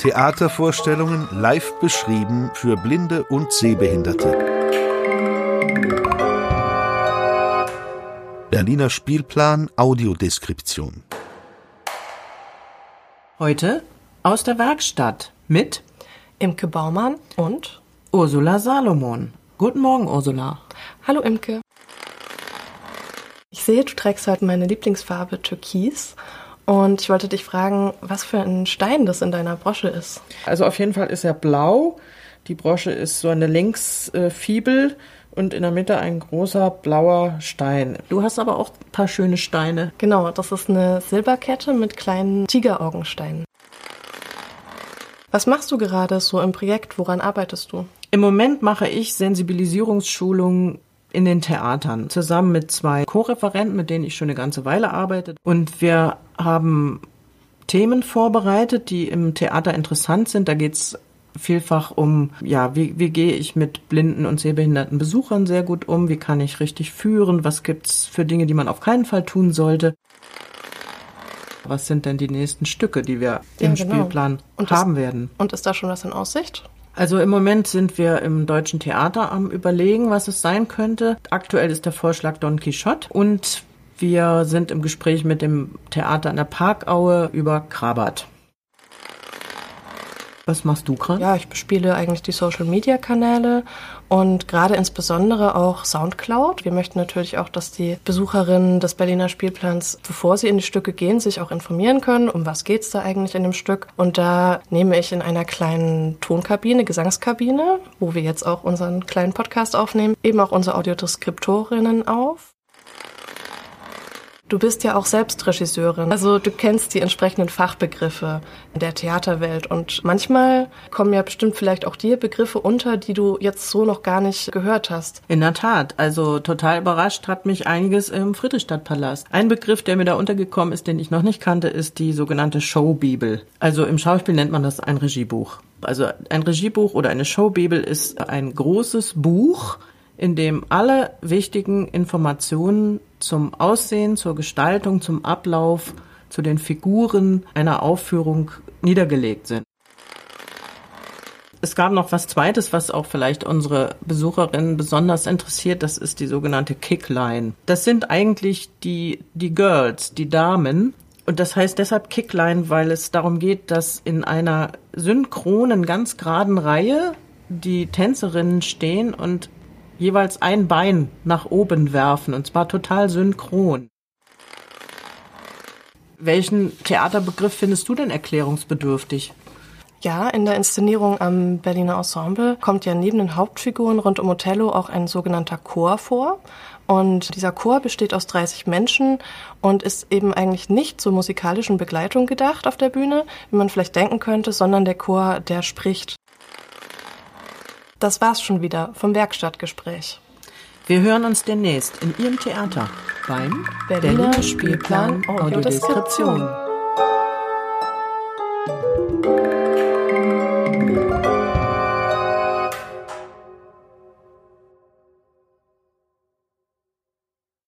Theatervorstellungen live beschrieben für Blinde und Sehbehinderte. Berliner Spielplan Audiodeskription. Heute aus der Werkstatt mit Imke Baumann und Ursula Salomon. Guten Morgen, Ursula. Hallo Imke. Ich sehe, du trägst heute meine Lieblingsfarbe Türkis und ich wollte dich fragen, was für ein Stein das in deiner Brosche ist. Also auf jeden Fall ist er blau. Die Brosche ist so eine Längsfibel und in der Mitte ein großer blauer Stein. Du hast aber auch ein paar schöne Steine. Genau, das ist eine Silberkette mit kleinen Tigeraugensteinen. Was machst du gerade so im Projekt? Woran arbeitest du? Im Moment mache ich Sensibilisierungsschulungen in den Theatern zusammen mit zwei Co-Referenten, mit denen ich schon eine ganze Weile arbeite. Und wir haben Themen vorbereitet, die im Theater interessant sind. Da geht's vielfach um, ja, wie, wie gehe ich mit blinden und sehbehinderten Besuchern sehr gut um? Wie kann ich richtig führen? Was gibt's für Dinge, die man auf keinen Fall tun sollte? Was sind denn die nächsten Stücke, die wir Ja, im genau. Spielplan Und haben ist, werden? Und ist da schon was in Aussicht? Also im Moment sind wir im Deutschen Theater am Überlegen, was es sein könnte. Aktuell ist der Vorschlag Don Quixote und wir sind im Gespräch mit dem Theater an der Parkaue über Krabat. Was machst du gerade? Ja, ich bespiele eigentlich die Social-Media-Kanäle und gerade insbesondere auch Soundcloud. Wir möchten natürlich auch, dass die Besucherinnen des Berliner Spielplans, bevor sie in die Stücke gehen, sich auch informieren können, um was geht's da eigentlich in dem Stück. Und da nehme ich in einer kleinen Tonkabine, Gesangskabine, wo wir jetzt auch unseren kleinen Podcast aufnehmen, eben auch unsere Audiodeskriptorinnen auf. Du bist ja auch selbst Regisseurin, also du kennst die entsprechenden Fachbegriffe der Theaterwelt und manchmal kommen ja bestimmt vielleicht auch dir Begriffe unter, die du jetzt so noch gar nicht gehört hast. In der Tat, also total überrascht hat mich einiges im Friedrichstadtpalast. Ein Begriff, der mir da untergekommen ist, den ich noch nicht kannte, ist die sogenannte Showbibel. Also im Schauspiel nennt man das ein Regiebuch. Also ein Regiebuch oder eine Showbibel ist ein großes Buch, in dem alle wichtigen Informationen zum Aussehen, zur Gestaltung, zum Ablauf, zu den Figuren einer Aufführung niedergelegt sind. Es gab noch was Zweites, was auch vielleicht unsere Besucherinnen besonders interessiert. Das ist die sogenannte Kickline. Das sind eigentlich die, die Girls, die Damen. Und das heißt deshalb Kickline, weil es darum geht, dass in einer synchronen, ganz geraden Reihe die Tänzerinnen stehen und jeweils ein Bein nach oben werfen. Und zwar total synchron. Welchen Theaterbegriff findest du denn erklärungsbedürftig? Ja, in der Inszenierung am Berliner Ensemble kommt ja neben den Hauptfiguren rund um Othello auch ein sogenannter Chor vor. Und dieser Chor besteht aus 30 Menschen und ist eben eigentlich nicht zur musikalischen Begleitung gedacht auf der Bühne, wie man vielleicht denken könnte, sondern der Chor, der spricht. Das war's schon wieder vom Werkstattgespräch. Wir hören uns demnächst in Ihrem Theater beim Berliner Spielplan Audiodeskription.